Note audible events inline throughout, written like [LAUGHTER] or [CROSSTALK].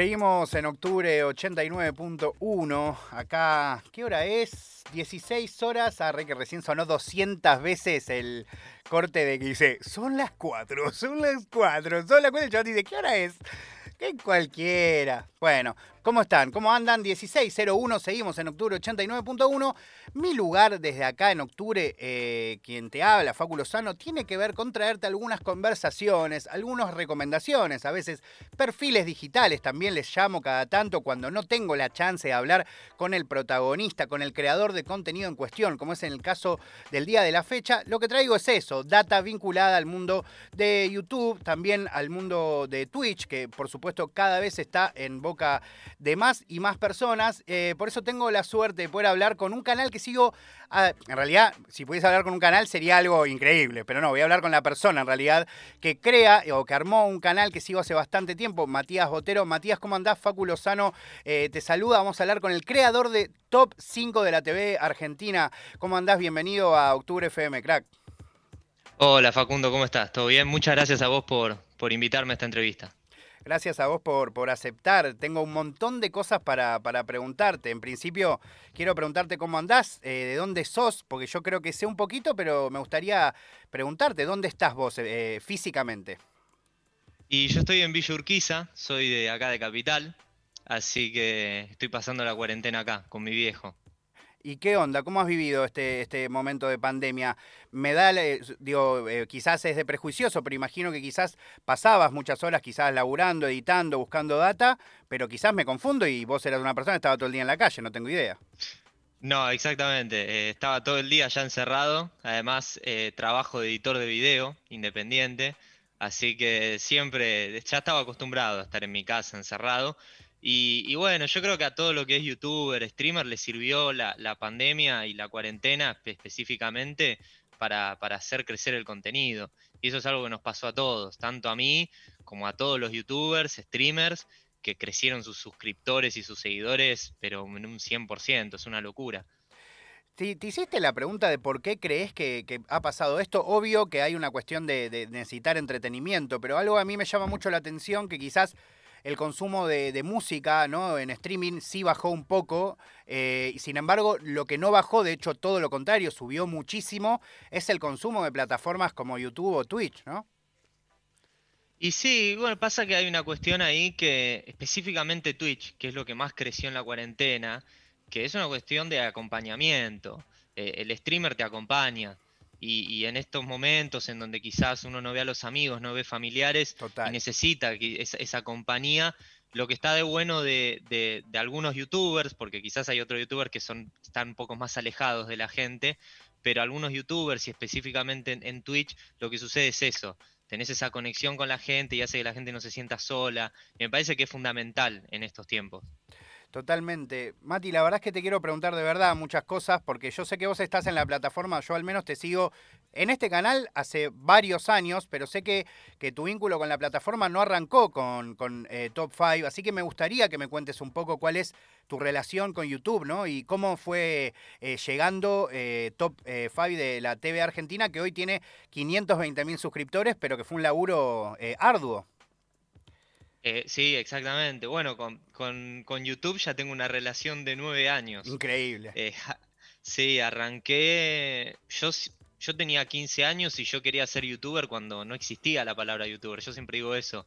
Seguimos en octubre 89.1. Acá, ¿qué hora es? 16 horas. Arre que recién sonó 200 veces el corte de que dice, son las 4, son las 4, son las 4. El chaval dice, ¿qué hora es? Que cualquiera. Bueno, ¿cómo están? ¿Cómo andan? 1601, seguimos en octubre 89.1. Mi lugar desde acá en octubre, eh, quien te habla, Facu Lozano, tiene que ver con traerte algunas conversaciones, algunas recomendaciones, a veces perfiles digitales, también les llamo cada tanto cuando no tengo la chance de hablar con el protagonista, con el creador de contenido en cuestión, como es en el caso del día de la fecha. Lo que traigo es eso, data vinculada al mundo de YouTube, también al mundo de Twitch, que por supuesto cada vez está en boca de más y más personas. Eh, por eso tengo la suerte de poder hablar con un canal que sigo. En realidad, si pudiese hablar con un canal sería algo increíble, pero no, voy a hablar con la persona en realidad que crea o que armó un canal que sigo hace bastante tiempo, Matías Botero. Matías, ¿cómo andás? Facu Lozano eh, te saluda. Vamos a hablar con el creador de Top 5 de la TV Argentina. ¿Cómo andás? Bienvenido a Octubre FM, crack. Hola Facundo, ¿cómo estás? ¿Todo bien? Muchas gracias a vos por, por invitarme a esta entrevista. Gracias a vos por, por aceptar. Tengo un montón de cosas para, para preguntarte. En principio, quiero preguntarte cómo andás, eh, de dónde sos, porque yo creo que sé un poquito, pero me gustaría preguntarte, ¿dónde estás vos eh, físicamente? Y yo estoy en Villa Urquiza, soy de acá de Capital, así que estoy pasando la cuarentena acá con mi viejo. ¿Y qué onda? ¿Cómo has vivido este, este momento de pandemia? Me da, digo, eh, quizás es de prejuicioso, pero imagino que quizás pasabas muchas horas quizás laburando, editando, buscando data, pero quizás me confundo y vos eras una persona que estaba todo el día en la calle, no tengo idea. No, exactamente. Eh, estaba todo el día ya encerrado. Además, eh, trabajo de editor de video independiente. Así que siempre ya estaba acostumbrado a estar en mi casa encerrado. Y, bueno, yo creo que a todo lo que es youtuber, streamer, le sirvió la, pandemia y la cuarentena específicamente para, hacer crecer el contenido. Y eso es algo que nos pasó a todos, tanto a mí como a todos los youtubers, streamers, que crecieron sus suscriptores y sus seguidores, pero en un 100%, es una locura. ¿Te, hiciste la pregunta de por qué crees que, ha pasado esto? Obvio que hay una cuestión de necesitar entretenimiento, pero algo a mí me llama mucho la atención que quizás el consumo de, música ¿no? en streaming sí bajó un poco. Eh, sin embargo, lo que no bajó, de hecho todo lo contrario, subió muchísimo, es el consumo de plataformas como YouTube o Twitch, ¿no? Y sí, bueno, pasa que hay una cuestión ahí que específicamente Twitch, que es lo que más creció en la cuarentena, que es una cuestión de acompañamiento. Eh, el streamer te acompaña. Y, en estos momentos en donde quizás uno no ve a los amigos, no ve familiares y necesita esa, esa, compañía, lo que está de bueno de, algunos youtubers, porque quizás hay otros youtubers que son, están un poco más alejados de la gente, pero algunos youtubers y específicamente en, Twitch, lo que sucede es eso, tenés esa conexión con la gente y hace que la gente no se sienta sola, y me parece que es fundamental en estos tiempos. Totalmente. Mati, la verdad es que te quiero preguntar de verdad muchas cosas, porque yo sé que vos estás en la plataforma, yo al menos te sigo en este canal hace varios años, pero sé que, que tu vínculo con la plataforma no arrancó con, con eh, Top 5, así que me gustaría que me cuentes un poco cuál es tu relación con YouTube, ¿no? Y cómo fue eh, llegando eh, Top 5 de la TV Argentina, que hoy tiene 520 mil suscriptores, pero que fue un laburo arduo. Eh, sí, exactamente. Bueno, con, YouTube ya tengo una relación de nueve años. Increíble. Eh, sí, arranqué. Yo, yo tenía 15 años y yo quería ser youtuber cuando no existía la palabra youtuber. Yo siempre digo eso.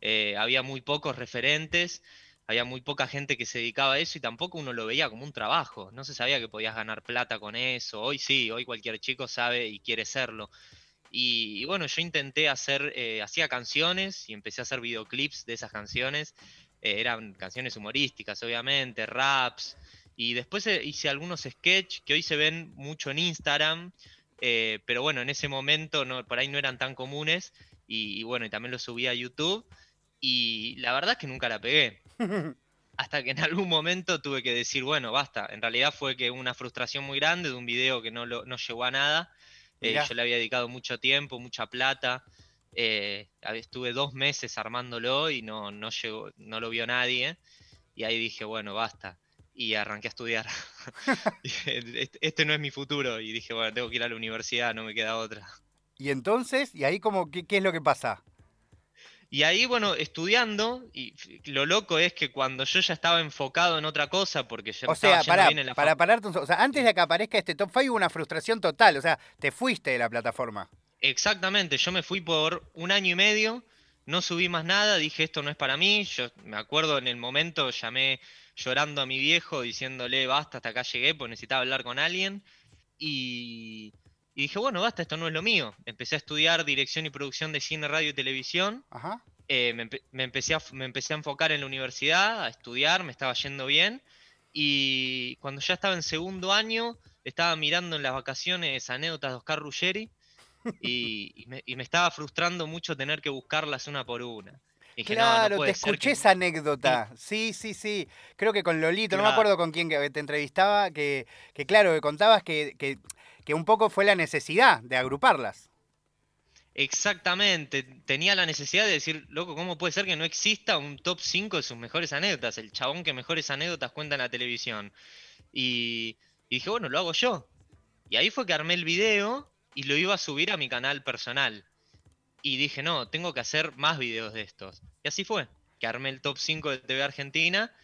Eh, había muy pocos referentes, había muy poca gente que se dedicaba a eso y tampoco uno lo veía como un trabajo. No se sabía que podías ganar plata con eso. Hoy sí, hoy cualquier chico sabe y quiere serlo. Y, bueno, yo intenté hacer, eh, hacía canciones y empecé a hacer videoclips de esas canciones. Eh, eran canciones humorísticas, obviamente, raps. Y después eh, hice algunos sketches que hoy se ven mucho en Instagram. pero bueno, en ese momento no, por ahí no eran tan comunes. Y, bueno, y también los subí a YouTube. Y la verdad es que nunca la pegué. [LAUGHS] Hasta que en algún momento tuve que decir, bueno, basta. En realidad fue que una frustración muy grande de un video que no, no llegó a nada. Eh, yo le había dedicado mucho tiempo, mucha plata. Eh, estuve dos meses armándolo y no, no, llegó, no lo vio nadie. Y ahí dije, bueno, basta. Y arranqué a estudiar. [LAUGHS] Este, no es mi futuro. Y dije, bueno, tengo que ir a la universidad, no me queda otra. ¿Y entonces? ¿Y ahí como, qué, qué es lo que pasa? Y ahí, bueno, estudiando, y lo loco es que cuando yo ya estaba enfocado en otra cosa, porque ya o sea, para, bien en la para pararte o sea, antes de que aparezca este top 5 hubo una frustración total, o sea, te fuiste de la plataforma. Exactamente, yo me fui por un año y medio, no subí más nada, dije esto no es para mí, yo me acuerdo en el momento llamé llorando a mi viejo diciéndole basta, hasta acá llegué, pues necesitaba hablar con alguien, y y dije, bueno, basta, esto no es lo mío. Empecé a estudiar dirección y producción de cine, radio y televisión. Eh, me, empecé a, me empecé a enfocar en la universidad, a estudiar, me estaba yendo bien. Y cuando ya estaba en segundo año, estaba mirando en las vacaciones anécdotas de Oscar Ruggeri [LAUGHS] y, me, estaba frustrando mucho tener que buscarlas una por una. claro, te escuché esa anécdota. Sí, sí, sí. Creo que con Lolito, no me acuerdo con quién te entrevistaba, que, que claro, que contabas que, que que un poco fue la necesidad de agruparlas. Exactamente, tenía la necesidad de decir, loco, ¿cómo puede ser que no exista un top 5 de sus mejores anécdotas? El chabón que mejores anécdotas cuenta en la televisión. Y, dije, bueno, lo hago yo. Y ahí fue que armé el video y lo iba a subir a mi canal personal. Y dije, no, tengo que hacer más videos de estos. Y así fue, que armé el top 5 de TV Argentina,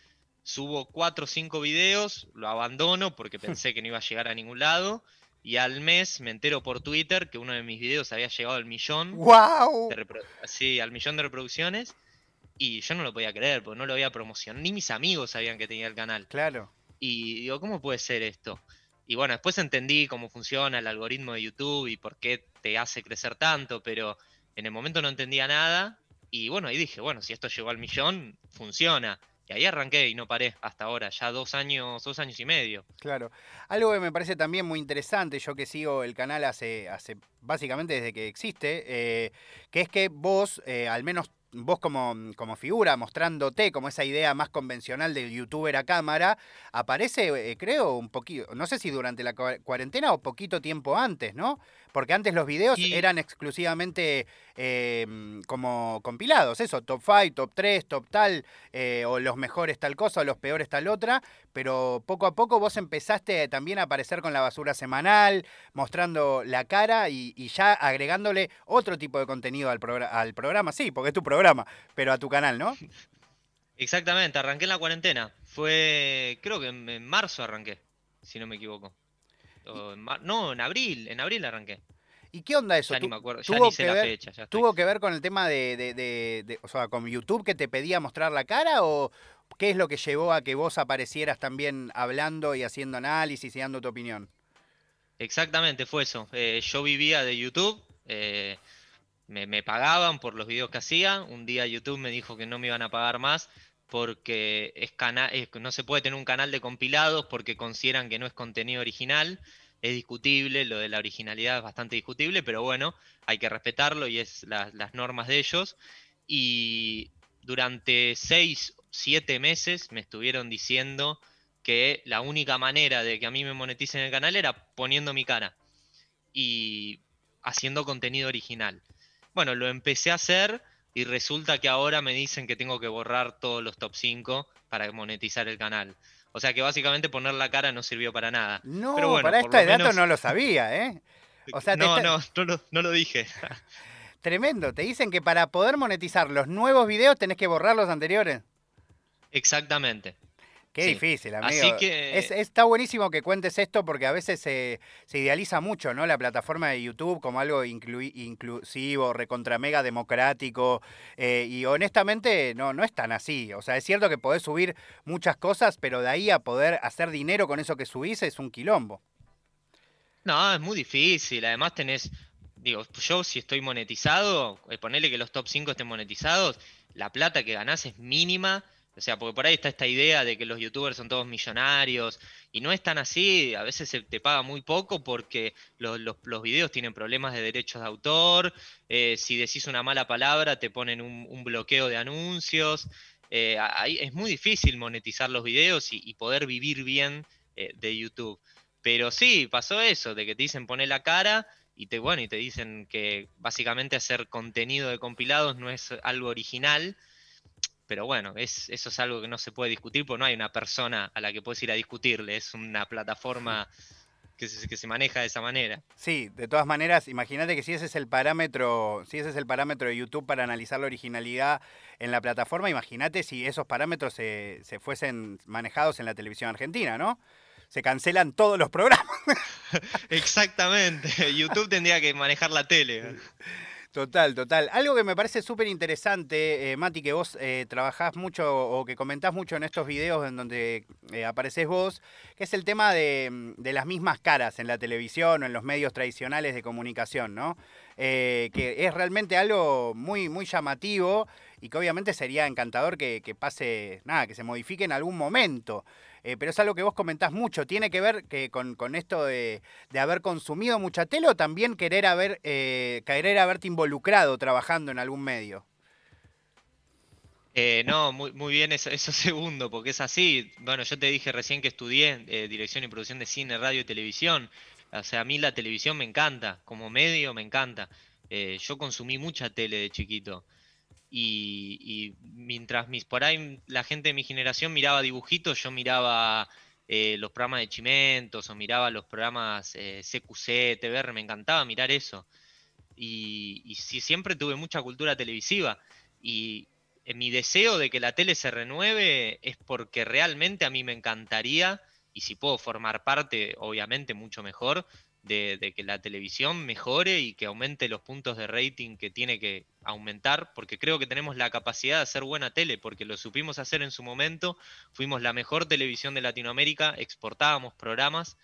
subo 4 o 5 videos, lo abandono porque [LAUGHS] pensé que no iba a llegar a ningún lado y al mes me entero por Twitter que uno de mis videos había llegado al millón. ¡Wow! sí, al millón de reproducciones. Y yo no lo podía creer, porque no lo había promocionado. Ni mis amigos sabían que tenía el canal. Claro. Y digo, ¿cómo puede ser esto? Y bueno, después entendí cómo funciona el algoritmo de YouTube y por qué te hace crecer tanto, pero en el momento no entendía nada. Y bueno, ahí dije, bueno, si esto llegó al millón, funciona. Y ahí arranqué y no paré hasta ahora, ya dos años, dos años y medio. Claro. Algo que me parece también muy interesante, yo que sigo el canal hace, hace básicamente desde que existe, eh, que es que vos, eh, al menos vos como, como, figura, mostrándote como esa idea más convencional del youtuber a cámara, aparece, eh, creo, un poquito, no sé si durante la cuarentena o poquito tiempo antes, ¿no? Porque antes los videos eran exclusivamente em, como compilados, eso, top 5, top 3, top tal, eh, o los mejores tal cosa, o los peores tal otra, pero poco a poco vos empezaste también a aparecer con la basura semanal, mostrando la cara y, ya agregándole otro tipo de contenido al, al programa, sí, porque es tu programa, pero a tu canal, ¿no? [LAUGHS] Exactamente, arranqué en la cuarentena. Fue, creo que en marzo arranqué, si no me equivoco no, en abril, en abril arranqué. ¿Y qué onda eso? Ya ni me acuerdo, ya ni sé la fecha. ¿Tuvo que ver con el tema de, o sea, con YouTube que te pedía mostrar la cara o qué es lo que llevó a que vos aparecieras también hablando y haciendo análisis y dando tu opinión? Exactamente, fue eso. Eh, yo vivía de YouTube, eh, me, pagaban por los videos que hacía. Un día YouTube me dijo que no me iban a pagar más porque es no se puede tener un canal de compilados porque consideran que no es contenido original. Es discutible, lo de la originalidad es bastante discutible, pero bueno, hay que respetarlo y es las normas de ellos. Y durante seis, siete meses me estuvieron diciendo que la única manera de que a mí me moneticen el canal era poniendo mi cara y haciendo contenido original. Bueno, lo empecé a hacer y resulta que ahora me dicen que tengo que borrar todos los top 5 para monetizar el canal. O sea que básicamente poner la cara no sirvió para nada. No, para esta dato no lo sabía, ¿eh? O sea, no, no, no, lo, dije. [LAUGHS] Tremendo, te dicen que para poder monetizar los nuevos videos tenés que borrar los anteriores. Exactamente. Qué difícil, amigo. Así que... está buenísimo que cuentes esto porque a veces se, idealiza mucho, ¿no? La plataforma de YouTube como algo inclusivo, recontra mega democrático. Eh, y honestamente no, no es tan así. O sea, es cierto que podés subir muchas cosas, pero de ahí a poder hacer dinero con eso que subís es un quilombo. No, es muy difícil. Además tenés, digo, yo si estoy monetizado, eh, ponerle que los top 5 estén monetizados, la plata que ganás es mínima o sea, porque por ahí está esta idea de que los youtubers son todos millonarios y no es tan así, a veces se te paga muy poco porque los, videos tienen problemas de derechos de autor, eh, si decís una mala palabra te ponen un, bloqueo de anuncios, eh, es muy difícil monetizar los videos y, poder vivir bien eh, de YouTube. Pero sí, pasó eso, de que te dicen poner la cara y te, bueno, y te dicen que básicamente hacer contenido de compilados no es algo original, pero bueno, es, eso es algo que no se puede discutir porque no hay una persona a la que puedes ir a discutirle, es una plataforma que se, que se maneja de esa manera. Sí, de todas maneras, imagínate que si ese es el parámetro, si ese es el parámetro de YouTube para analizar la originalidad en la plataforma, imagínate si esos parámetros se, se fuesen manejados en la televisión argentina, ¿no? Se cancelan todos los programas. [LAUGHS] Exactamente. [LAUGHS] YouTube tendría que manejar la tele. Total, total. Algo que me parece súper interesante, eh, Mati, que vos eh, trabajás mucho o que comentás mucho en estos videos en donde eh, apareces vos, que es el tema de, de, las mismas caras en la televisión o en los medios tradicionales de comunicación, ¿no? Eh, que es realmente algo muy, muy llamativo y que obviamente sería encantador que pase, nada, que se modifique en algún momento. Eh, pero es algo que vos comentás mucho. ¿Tiene que ver que con, con esto de, de, haber consumido mucha tele o también querer, haber, eh, querer haberte involucrado trabajando en algún medio? Eh, no, muy, muy bien eso, eso, [LAUGHS] segundo, porque es así. Bueno, yo te dije recién que estudié eh, dirección y producción de cine, radio y televisión. O sea, a mí la televisión me encanta, como medio me encanta. Eh, yo consumí mucha tele de chiquito. Y, y, mientras mis, por ahí la gente de mi generación miraba dibujitos, yo miraba eh, los programas de Chimentos o miraba los programas eh, CQC, TVR, me encantaba mirar eso. Y, y sí, siempre tuve mucha cultura televisiva. Y en mi deseo de que la tele se renueve es porque realmente a mí me encantaría, y si puedo formar parte, obviamente mucho mejor, de, que la televisión mejore y que aumente los puntos de rating que tiene que aumentar, porque creo que tenemos la capacidad de hacer buena tele, porque lo supimos hacer en su momento, fuimos la mejor televisión de Latinoamérica, exportábamos programas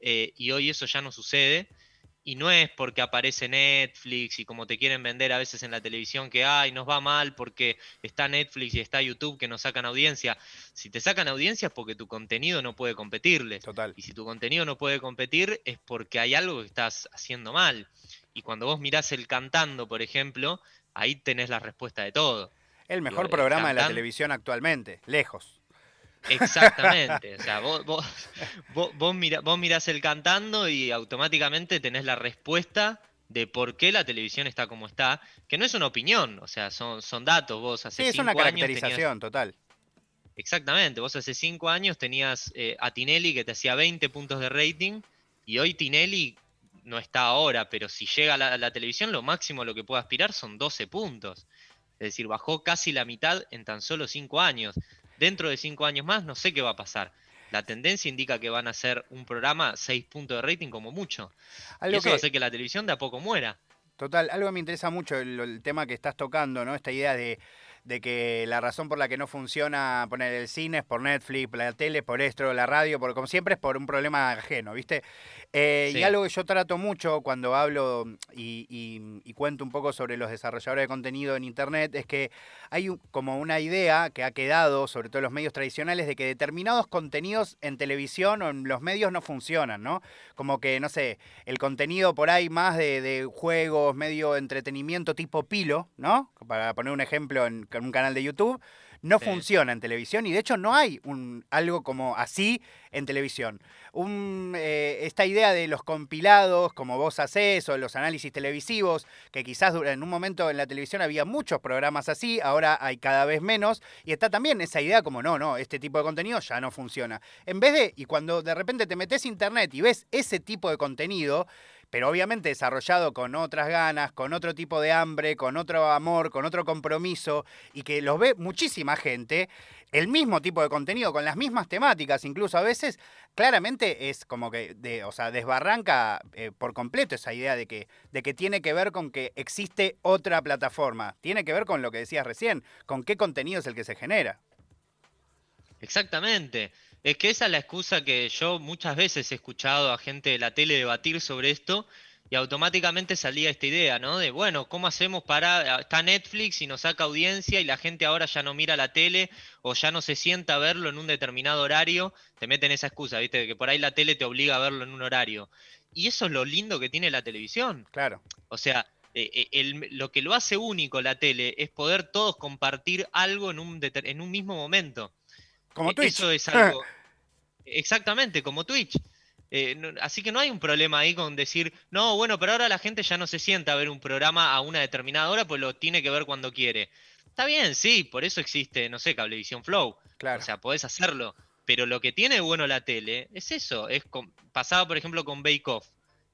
eh, y hoy eso ya no sucede. Y no es porque aparece Netflix y como te quieren vender a veces en la televisión que ay, nos va mal porque está Netflix y está YouTube que nos sacan audiencia. Si te sacan audiencia es porque tu contenido no puede competirles. Total. Y si tu contenido no puede competir es porque hay algo que estás haciendo mal. Y cuando vos mirás el cantando, por ejemplo, ahí tenés la respuesta de todo. El mejor programa el de la televisión actualmente, lejos. Exactamente, o sea, vos, vos, vos, vos, vos mirás el cantando y automáticamente tenés la respuesta de por qué la televisión está como está, que no es una opinión, o sea, son, son datos, vos hace sí, es una caracterización tenías... total. Exactamente, vos hace cinco años tenías eh, a Tinelli que te hacía 20 puntos de rating y hoy Tinelli no está ahora, pero si llega a la, a la televisión lo máximo a lo que puede aspirar son 12 puntos. Es decir, bajó casi la mitad en tan solo cinco años dentro de cinco años más no sé qué va a pasar. La tendencia indica que van a ser un programa seis puntos de rating como mucho. Algo y eso que... va a hacer que la televisión de a poco muera. Total, algo me interesa mucho, el, el tema que estás tocando, ¿no? Esta idea de, de, que la razón por la que no funciona poner el cine es por Netflix, la tele, por esto, la radio, por como siempre es por un problema ajeno, ¿viste? Eh, sí. Y algo que yo trato mucho cuando hablo y, y, y, cuento un poco sobre los desarrolladores de contenido en Internet es que hay un, como una idea que ha quedado, sobre todo en los medios tradicionales, de que determinados contenidos en televisión o en los medios no funcionan, ¿no? Como que, no sé, el contenido por ahí más de, de juegos, medio entretenimiento tipo pilo, ¿no? Para poner un ejemplo en, en un canal de YouTube, no sí. funciona en televisión y de hecho no hay un, algo como así en televisión. Un, eh, esta idea de los compilados, como vos hacés, o los análisis televisivos, que quizás en un momento en la televisión había muchos programas así, ahora hay cada vez menos, y está también esa idea como, no, no, este tipo de contenido ya no funciona. En vez de, y cuando de repente te metes internet y ves ese tipo de contenido, pero obviamente desarrollado con otras ganas, con otro tipo de hambre, con otro amor, con otro compromiso, y que los ve muchísima gente, el mismo tipo de contenido, con las mismas temáticas, incluso a veces, claramente es como que, de, o sea, desbarranca eh, por completo esa idea de que, de que tiene que ver con que existe otra plataforma, tiene que ver con lo que decías recién, con qué contenido es el que se genera. Exactamente. Es que esa es la excusa que yo muchas veces he escuchado a gente de la tele debatir sobre esto y automáticamente salía esta idea, ¿no? De, bueno, ¿cómo hacemos para... Está Netflix y nos saca audiencia y la gente ahora ya no mira la tele o ya no se sienta a verlo en un determinado horario? Te meten esa excusa, ¿viste? De que por ahí la tele te obliga a verlo en un horario. Y eso es lo lindo que tiene la televisión. Claro. O sea, eh, el, lo que lo hace único la tele es poder todos compartir algo en un, en un mismo momento. Como Twitch. Eso es [LAUGHS] algo. Exactamente, como Twitch. Eh, no, así que no hay un problema ahí con decir, no, bueno, pero ahora la gente ya no se sienta a ver un programa a una determinada hora, pues lo tiene que ver cuando quiere. Está bien, sí, por eso existe, no sé, Cablevisión Flow. Claro. O sea, podés hacerlo. Pero lo que tiene bueno la tele es eso, es pasaba por ejemplo con Bake Off.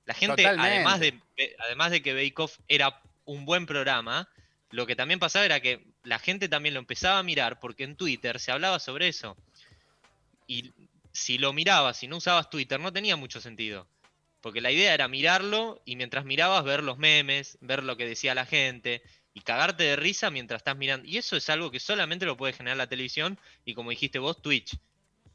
La gente, además de, además de que Bake Off era un buen programa, lo que también pasaba era que la gente también lo empezaba a mirar porque en Twitter se hablaba sobre eso. Y si lo mirabas y no usabas Twitter no tenía mucho sentido. Porque la idea era mirarlo y mientras mirabas ver los memes, ver lo que decía la gente y cagarte de risa mientras estás mirando. Y eso es algo que solamente lo puede generar la televisión y como dijiste vos, Twitch.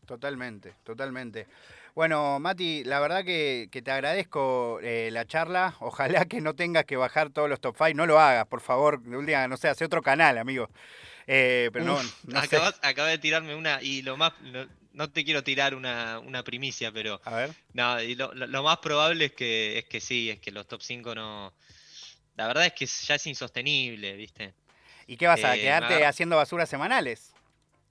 Totalmente, totalmente. Bueno, Mati, la verdad que, te agradezco eh, la charla. [LAUGHS] Ojalá que no tengas que bajar todos los top 5. No lo hagas, por favor. Un día, no sé, hace otro canal, amigo. Eh, pero no, no acabas, de tirarme una y lo más... no te quiero tirar una, primicia, pero... A ver. No, y lo, más probable es que, es que sí, es que los top 5 no... La verdad es que ya es insostenible, ¿viste? ¿Y qué vas a eh, quedarte haciendo basuras semanales?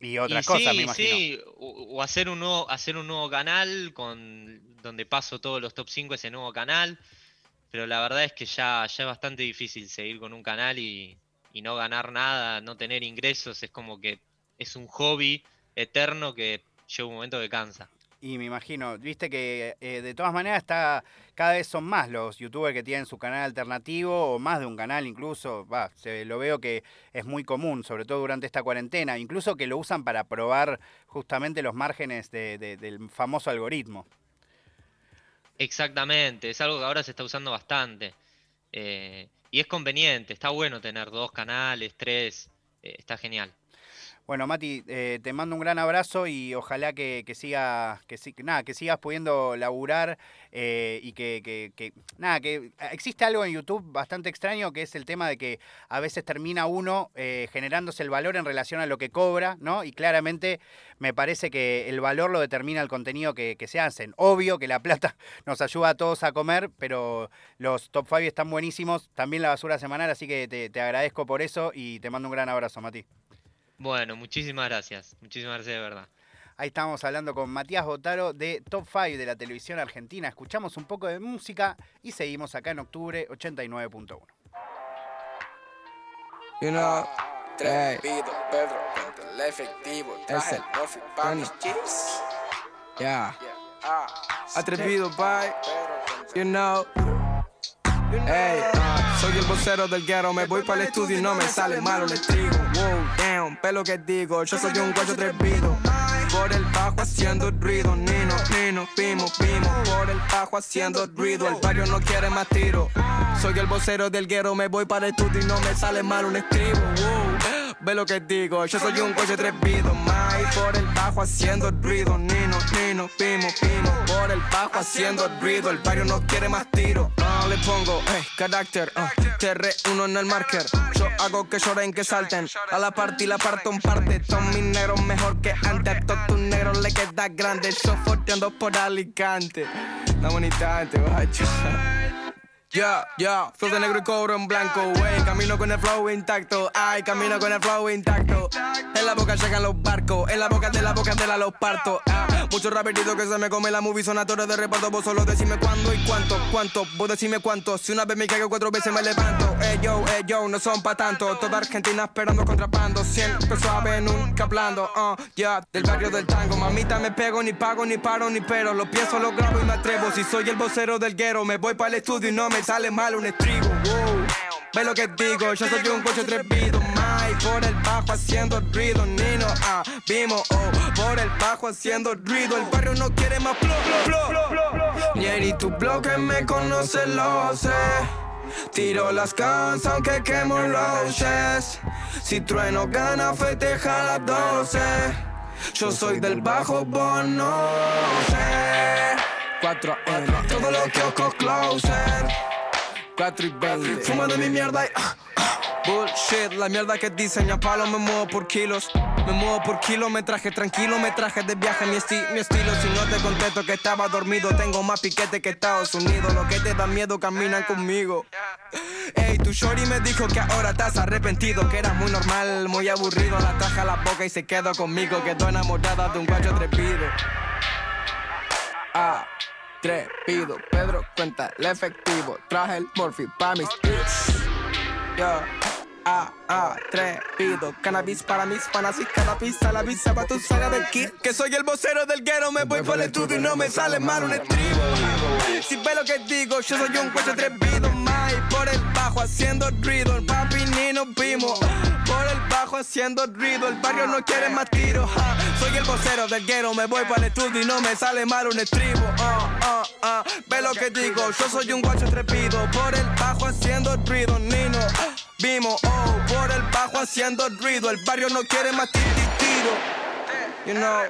Y otra cosa, me imagino. Sí, o, hacer un nuevo, hacer un nuevo canal con donde paso todos los top 5 ese nuevo canal. Pero la verdad es que ya, ya es bastante difícil seguir con un canal y, y no ganar nada, no tener ingresos. Es como que es un hobby eterno que llega un momento que cansa. Y me imagino, viste que eh, de todas maneras está cada vez son más los youtubers que tienen su canal alternativo o más de un canal incluso, va, se lo veo que es muy común, sobre todo durante esta cuarentena, incluso que lo usan para probar justamente los márgenes del famoso algoritmo. Exactamente, es algo que ahora se está usando bastante. Eh, y es conveniente, está bueno tener dos canales, tres, eh, está genial. Bueno, Mati, eh, te mando un gran abrazo y ojalá que, siga, que, nada, que sigas pudiendo laburar eh, y que, nada, que existe algo en YouTube bastante extraño que es el tema de que a veces termina uno eh, generándose el valor en relación a lo que cobra, ¿no? Y claramente me parece que el valor lo determina el contenido que, se hacen. Obvio que la plata [LAUGHS] nos ayuda a todos a comer, pero los top 5 están buenísimos, también la basura semanal, así que te agradezco por eso y te mando un gran abrazo, Mati. Bueno, muchísimas gracias. Muchísimas gracias de verdad. Ahí estamos hablando con Matías Botaro de Top 5 de la televisión argentina. Escuchamos un poco de música y seguimos acá en octubre 89.1. You know, Pedro, el efectivo, traje el chips. Yeah. Atrevido, bye. You know. Hey, soy el vocero del guero, me voy para el estudio y no me sale malo el trigo. Wow, damn, pelo que digo, yo soy un guacho atrevido. Por el bajo haciendo ruido, Nino, Nino, Pimo, Pimo. Por el bajo haciendo ruido, el barrio no quiere más tiro. Soy el vocero del guero, me voy para el estudio y no me sale mal un estribo. Wow ve lo que digo. Yo soy un coche atrevido, mai por el bajo haciendo ruido. Nino, Nino, Pimo, Pimo, por el bajo haciendo ruido. El barrio no quiere más tiro. No le pongo, hey, carácter, uh, TR1 en el marker. Yo hago que lloren, que salten. A la parte y la parto en parte. Son mis negros mejor que antes. A todos tus negros le queda grande. Yo forteando por Alicante. La bonita, este guacho. Ya, ya, flow de negro y cobro en blanco, wey. Camino con el flow intacto, ay, camino con el flow intacto. En la boca llegan los barcos, en la boca de la boca de la los parto. Ah, muchos raperitos que se me come la movie son actores de reparto. Vos solo decime cuándo y cuánto, cuánto, vos decime cuánto. Si una vez me caigo, cuatro veces me levanto. Ey, yo, ey, yo, no son pa' tanto. Toda Argentina esperando contrapando. Siempre suave, nunca hablando, uh, ya, del barrio del tango. Mamita, me pego, ni pago, ni paro, ni pero. Lo pienso, lo grabo y me atrevo. Si soy el vocero del guero, me voy para el estudio y no me sale mal un estribo. Wow. Ve lo que digo, yo soy un coche atrevido. Mai por el bajo haciendo ruido. Nino, ah, vimos, oh, por el bajo haciendo ruido. El barrio no quiere más flow, Ni tu bloque me conoce, lo sé. Tiro las cans aunque quemo roses. Si trueno gana, festeja las 12. Yo soy del bajo, bono. 4 M, todo lo que ojo closer. 4 y 20. Fumando mi mierda y. Ah, ah, bullshit, la mierda que diseña palo me muevo por kilos. Me muevo por kilometraje, tranquilo, me traje de viaje mi, esti mi estilo. Si no te contesto que estaba dormido, tengo más piquete que Estados Unidos. Lo que te da miedo caminan conmigo. Ey, tu shorty me dijo que ahora estás arrepentido, que era muy normal, muy aburrido. La traje a la boca y se quedó conmigo. Quedó enamorada de un guacho atrevido. Ah pido, Pedro cuenta el efectivo. Traje el morphy pa' mis tips. ah, atrevido. Cannabis para mis panas y cada pista la visa para tu saga de aquí. Que soy el vocero del guero, me voy por el estudio y no me sale mal un estribo. Si ve lo que digo, yo soy un cuello atrevido, mai. Bajo haciendo ruido, el papi ni nos vimos. Por el bajo haciendo ruido, el barrio no quiere más tiros. Soy el vocero del guero, me voy para el estudio y no me sale mal un estribo. Uh, uh, ve lo que digo, yo soy un guacho atrevido. Por el bajo haciendo ruido, Nino. Vimos, oh, por el bajo haciendo ruido. El barrio no quiere más tiro. You know.